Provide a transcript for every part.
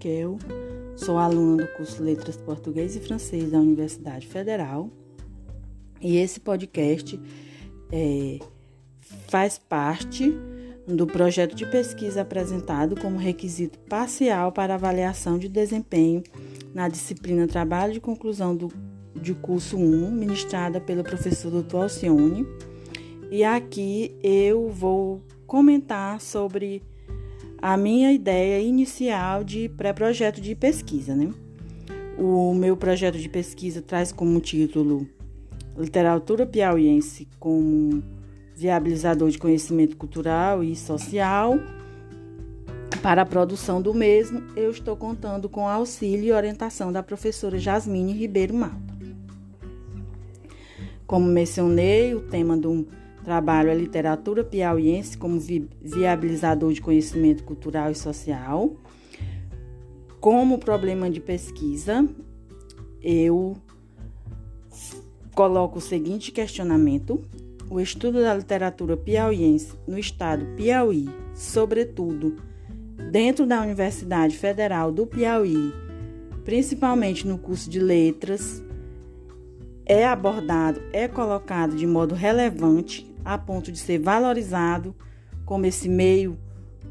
Raquel, sou aluna do curso Letras Português e Francês da Universidade Federal e esse podcast é, faz parte do projeto de pesquisa apresentado como requisito parcial para avaliação de desempenho na disciplina Trabalho de Conclusão do, de curso 1, ministrada pelo professor Dr. Alcione. E aqui eu vou comentar sobre a minha ideia inicial de pré-projeto de pesquisa, né? O meu projeto de pesquisa traz como título Literatura Piauiense como viabilizador de conhecimento cultural e social. Para a produção do mesmo, eu estou contando com auxílio e orientação da professora Jasmine Ribeiro Malta. Como mencionei, o tema do trabalho é literatura piauiense como vi viabilizador de conhecimento cultural e social. Como problema de pesquisa, eu coloco o seguinte questionamento: o estudo da literatura piauiense no estado Piauí, sobretudo dentro da Universidade Federal do Piauí, principalmente no curso de letras, é abordado, é colocado de modo relevante a ponto de ser valorizado como esse meio,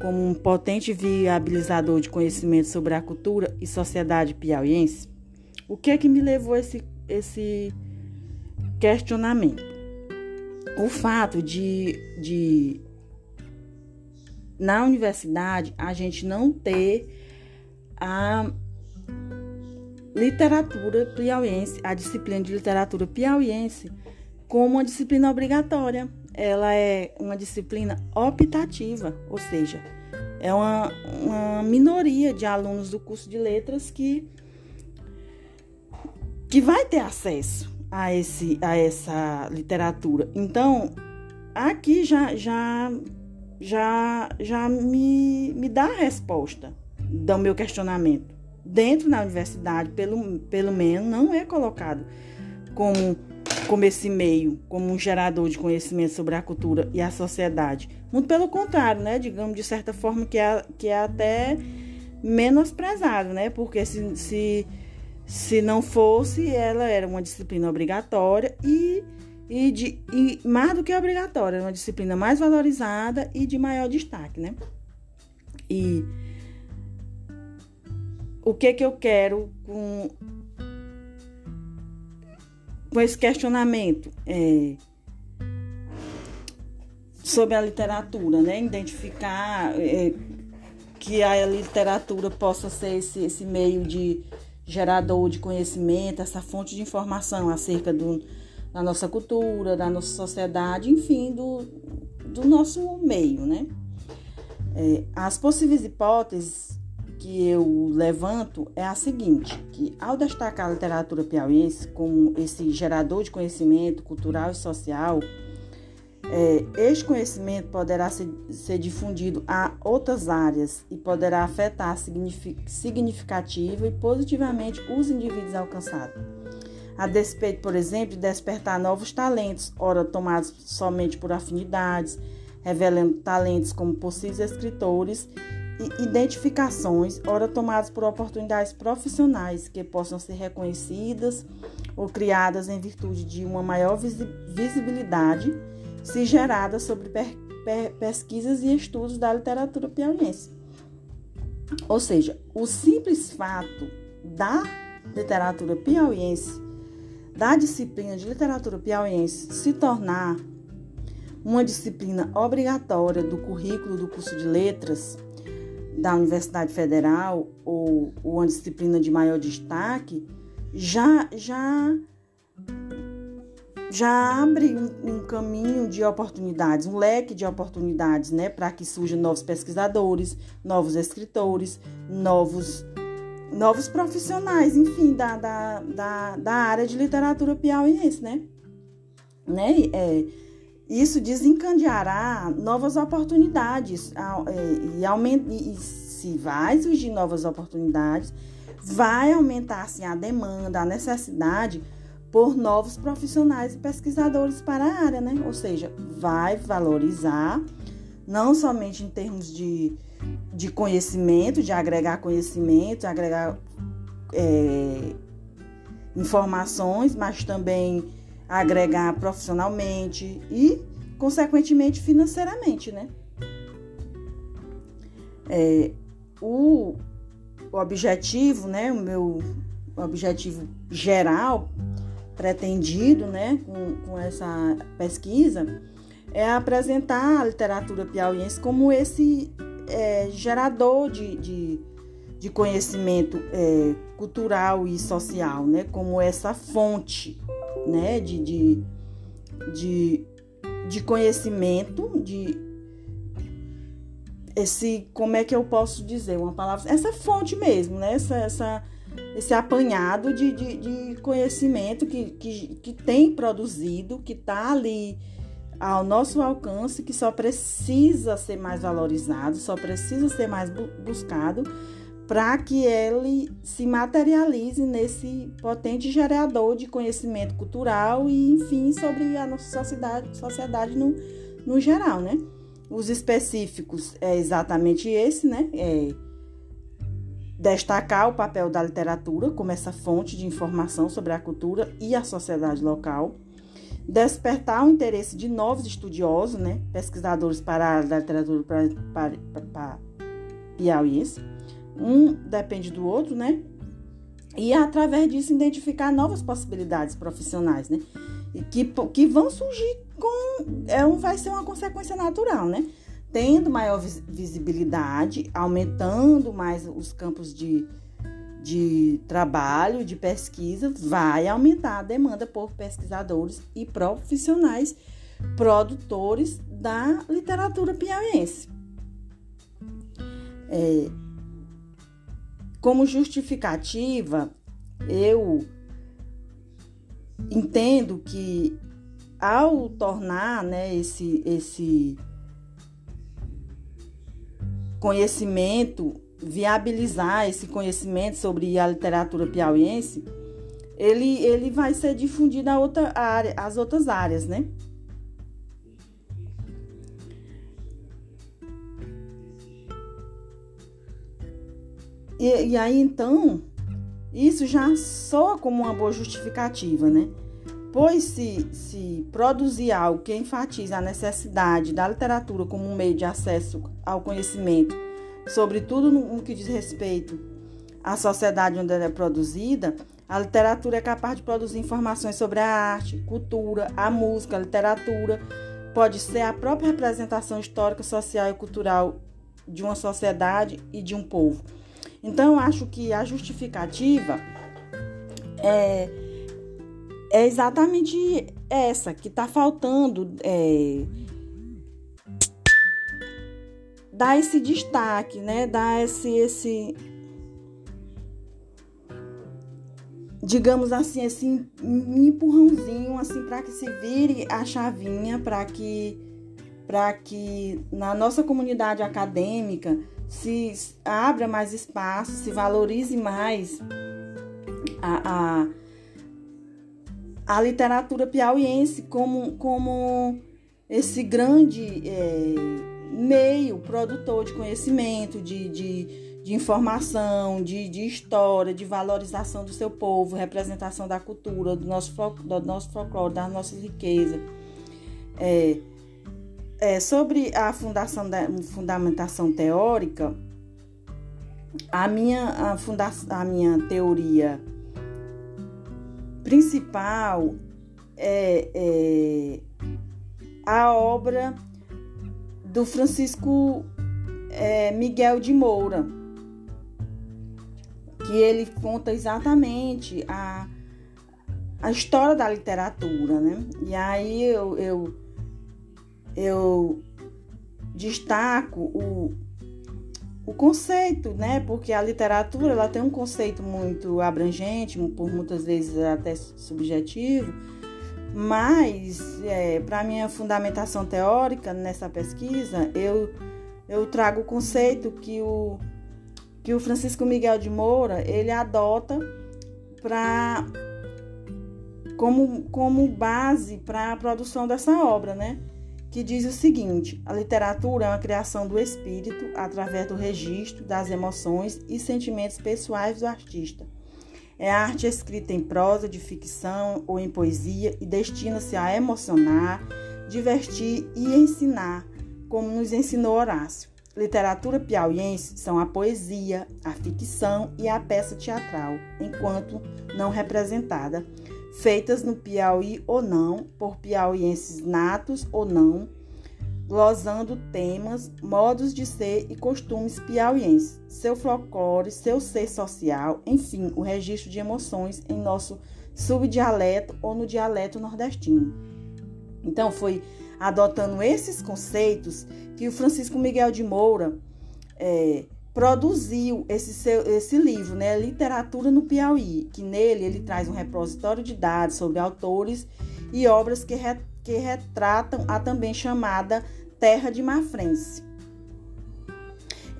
como um potente viabilizador de conhecimento sobre a cultura e sociedade piauiense? O que é que me levou a esse, esse questionamento? O fato de, de na universidade a gente não ter a literatura piauiense, a disciplina de literatura piauiense, como uma disciplina obrigatória. Ela é uma disciplina optativa, ou seja, é uma, uma minoria de alunos do curso de letras que, que vai ter acesso a, esse, a essa literatura. Então, aqui já, já, já, já me, me dá a resposta do meu questionamento dentro da universidade, pelo, pelo menos, não é colocado como, como esse meio, como um gerador de conhecimento sobre a cultura e a sociedade. Muito pelo contrário, né? Digamos, de certa forma, que é, que é até menosprezado, né? Porque se, se, se não fosse, ela era uma disciplina obrigatória e, e, de, e mais do que obrigatória, uma disciplina mais valorizada e de maior destaque, né? E o que que eu quero com, com esse questionamento é, sobre a literatura, né? Identificar é, que a literatura possa ser esse, esse meio de gerador de conhecimento, essa fonte de informação acerca do, da nossa cultura, da nossa sociedade, enfim, do, do nosso meio, né? É, as possíveis hipóteses que eu levanto é a seguinte, que ao destacar a literatura piauiense como esse gerador de conhecimento cultural e social, é, este conhecimento poderá ser, ser, difundido a outras áreas e poderá afetar significativa e positivamente os indivíduos alcançados. A despeito, por exemplo, de despertar novos talentos, ora tomados somente por afinidades, revelando talentos como possíveis escritores identificações, ora tomadas por oportunidades profissionais que possam ser reconhecidas ou criadas em virtude de uma maior visibilidade, se gerada sobre pesquisas e estudos da literatura piauiense. Ou seja, o simples fato da literatura piauiense, da disciplina de literatura piauiense se tornar uma disciplina obrigatória do currículo do curso de letras, da Universidade Federal ou, uma disciplina de maior destaque, já, já, já abre um, um caminho de oportunidades, um leque de oportunidades, né, para que surjam novos pesquisadores, novos escritores, novos, novos profissionais, enfim, da, da, da, da área de literatura piauiense, né? né? É, isso desencadeará novas oportunidades é, e, aumenta, e se vai surgir novas oportunidades, vai aumentar assim, a demanda, a necessidade por novos profissionais e pesquisadores para a área, né? Ou seja, vai valorizar não somente em termos de, de conhecimento, de agregar conhecimento, agregar é, informações, mas também agregar profissionalmente e, consequentemente, financeiramente, né? É, o, o objetivo, né, o meu objetivo geral pretendido, né, com, com essa pesquisa, é apresentar a literatura piauiense como esse é, gerador de, de, de conhecimento é, cultural e social, né? Como essa fonte, né? De, de, de, de conhecimento, de esse, como é que eu posso dizer uma palavra? Essa fonte mesmo, né? Essa, essa, esse apanhado de, de, de conhecimento que, que, que tem produzido, que está ali ao nosso alcance, que só precisa ser mais valorizado, só precisa ser mais buscado para que ele se materialize nesse potente gerador de conhecimento cultural e, enfim, sobre a nossa sociedade, sociedade no, no geral, né? Os específicos é exatamente esse, né? É destacar o papel da literatura como essa fonte de informação sobre a cultura e a sociedade local despertar o interesse de novos estudiosos, né, pesquisadores para a literatura para, para, para piauiense. Um depende do outro, né? E através disso identificar novas possibilidades profissionais, né? E que, que vão surgir com. É um, vai ser uma consequência natural, né? Tendo maior visibilidade, aumentando mais os campos de, de trabalho, de pesquisa, vai aumentar a demanda por pesquisadores e profissionais produtores da literatura piauiense. É, como justificativa, eu entendo que ao tornar né, esse, esse conhecimento viabilizar esse conhecimento sobre a literatura piauiense, ele, ele vai ser difundido a outra área, às outras áreas, né? E, aí, então, isso já soa como uma boa justificativa, né? Pois se, se produzir algo que enfatiza a necessidade da literatura como um meio de acesso ao conhecimento sobretudo no que diz respeito à sociedade onde ela é produzida, a literatura é capaz de produzir informações sobre a arte, cultura, a música, a literatura. Pode ser a própria representação histórica, social e cultural de uma sociedade e de um povo. Então, eu acho que a justificativa é, é exatamente essa, que está faltando. É, dar esse destaque, né? Dar esse, esse digamos assim, esse empurrãozinho assim para que se vire a chavinha, para que para que na nossa comunidade acadêmica se abra mais espaço, se valorize mais a, a, a literatura piauiense como, como esse grande é, meio produtor de conhecimento, de, de, de informação, de, de história, de valorização do seu povo, representação da cultura, do nosso, do nosso folclore, da nossa riqueza. É, é, sobre a fundação da fundamentação teórica, a minha, a, funda, a minha teoria principal é, é a obra do Francisco é, Miguel de Moura, que ele conta exatamente a, a história da literatura, né? E aí eu, eu, eu destaco o, o conceito, né? Porque a literatura ela tem um conceito muito abrangente, por muitas vezes até subjetivo mas, é, para minha fundamentação teórica nessa pesquisa, eu, eu trago o conceito que o, que o Francisco Miguel de Moura ele adota para como, como base para a produção dessa obra, né? Que diz o seguinte: a literatura é uma criação do espírito através do registro das emoções e sentimentos pessoais do artista. É arte escrita em prosa, de ficção ou em poesia e destina-se a emocionar, divertir e ensinar, como nos ensinou Horácio. Literatura piauiense são a poesia, a ficção e a peça teatral, enquanto não representada, feitas no Piauí ou não, por piauienses natos ou não, glosando temas, modos de ser e costumes piauienses, seu folclore, seu ser social, enfim, o registro de emoções em nosso subdialeto ou no dialeto nordestino. Então, foi adotando esses conceitos que o Francisco Miguel de Moura é, produziu esse, seu, esse livro, né, Literatura no Piauí, que nele ele traz um repositório de dados sobre autores e obras que, re, que retratam a também chamada Terra de Mafrense.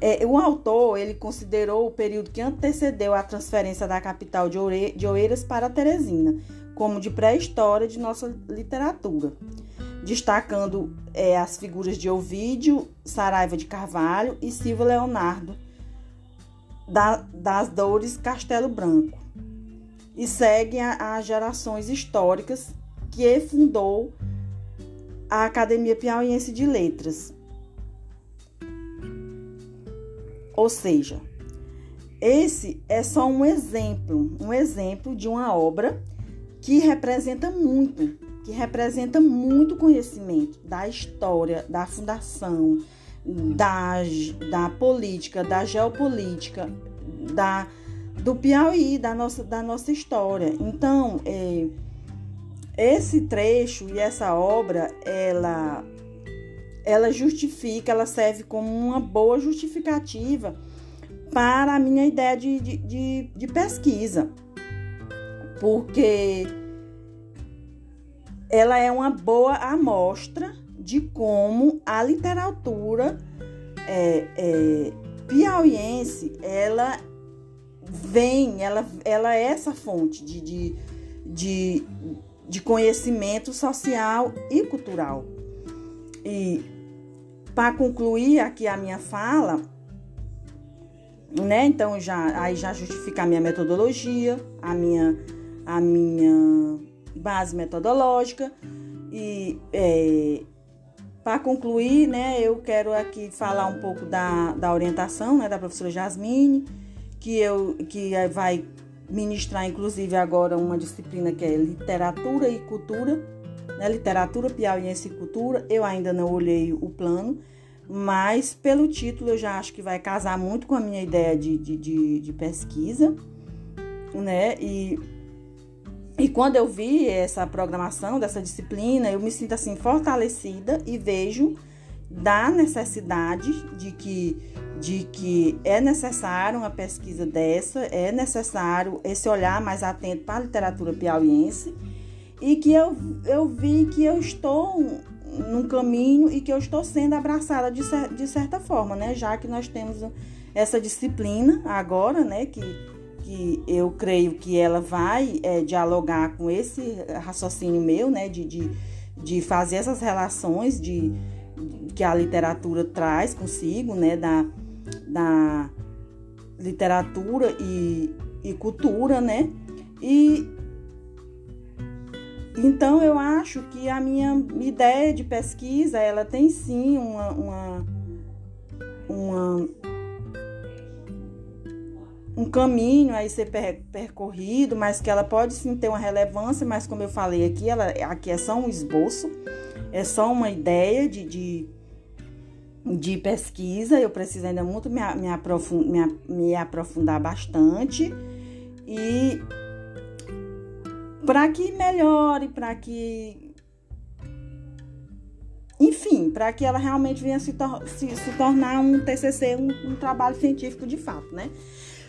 É, o autor ele considerou o período que antecedeu a transferência da capital de, de Oeiras para Teresina como de pré-história de nossa literatura destacando é, as figuras de Ovídio, Saraiva de Carvalho e Silva Leonardo, da, das Dores Castelo Branco. E segue as gerações históricas que fundou a Academia Piauiense de Letras. Ou seja, esse é só um exemplo, um exemplo de uma obra que representa muito que representa muito conhecimento da história, da fundação, da, da política, da geopolítica, da, do Piauí, da nossa, da nossa história. Então, é, esse trecho e essa obra, ela, ela justifica, ela serve como uma boa justificativa para a minha ideia de, de, de, de pesquisa. Porque ela é uma boa amostra de como a literatura é, é, piauiense ela vem, ela, ela é essa fonte de, de, de, de conhecimento social e cultural. E para concluir aqui a minha fala, né? Então já aí já justificar a minha metodologia, a minha a minha base metodológica. E é, para concluir, né, eu quero aqui falar um pouco da, da orientação né, da professora Jasmine, que, eu, que vai ministrar, inclusive, agora uma disciplina que é Literatura e Cultura, né, Literatura Piauiense e Cultura. Eu ainda não olhei o plano, mas pelo título eu já acho que vai casar muito com a minha ideia de, de, de, de pesquisa, né? E e quando eu vi essa programação dessa disciplina, eu me sinto assim fortalecida e vejo da necessidade de que de que é necessário uma pesquisa dessa, é necessário esse olhar mais atento para a literatura piauiense e que eu, eu vi que eu estou num caminho e que eu estou sendo abraçada de, de certa forma, né? Já que nós temos essa disciplina agora, né? Que que eu creio que ela vai é, dialogar com esse raciocínio meu, né, de, de, de fazer essas relações de, de, que a literatura traz consigo, né, da, da literatura e, e cultura, né, e então eu acho que a minha ideia de pesquisa, ela tem sim uma, uma, uma um caminho aí ser percorrido, mas que ela pode sim ter uma relevância, mas como eu falei aqui, ela aqui é só um esboço, é só uma ideia de, de, de pesquisa. Eu preciso ainda muito me, me, aprofundar, me, me aprofundar bastante e para que melhore, para que enfim, para que ela realmente venha se, tor se, se tornar um TCC, um, um trabalho científico de fato, né?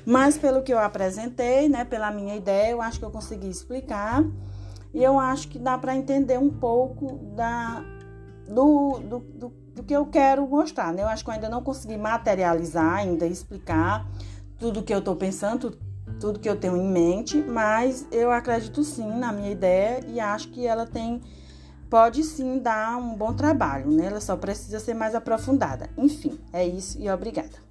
Mas pelo que eu apresentei, né, pela minha ideia, eu acho que eu consegui explicar. E eu acho que dá para entender um pouco da, do, do, do, do, que eu quero mostrar. Né? Eu acho que eu ainda não consegui materializar, ainda explicar tudo que eu estou pensando, tudo que eu tenho em mente, mas eu acredito sim na minha ideia e acho que ela tem pode sim dar um bom trabalho, né? Ela só precisa ser mais aprofundada. Enfim, é isso e obrigada.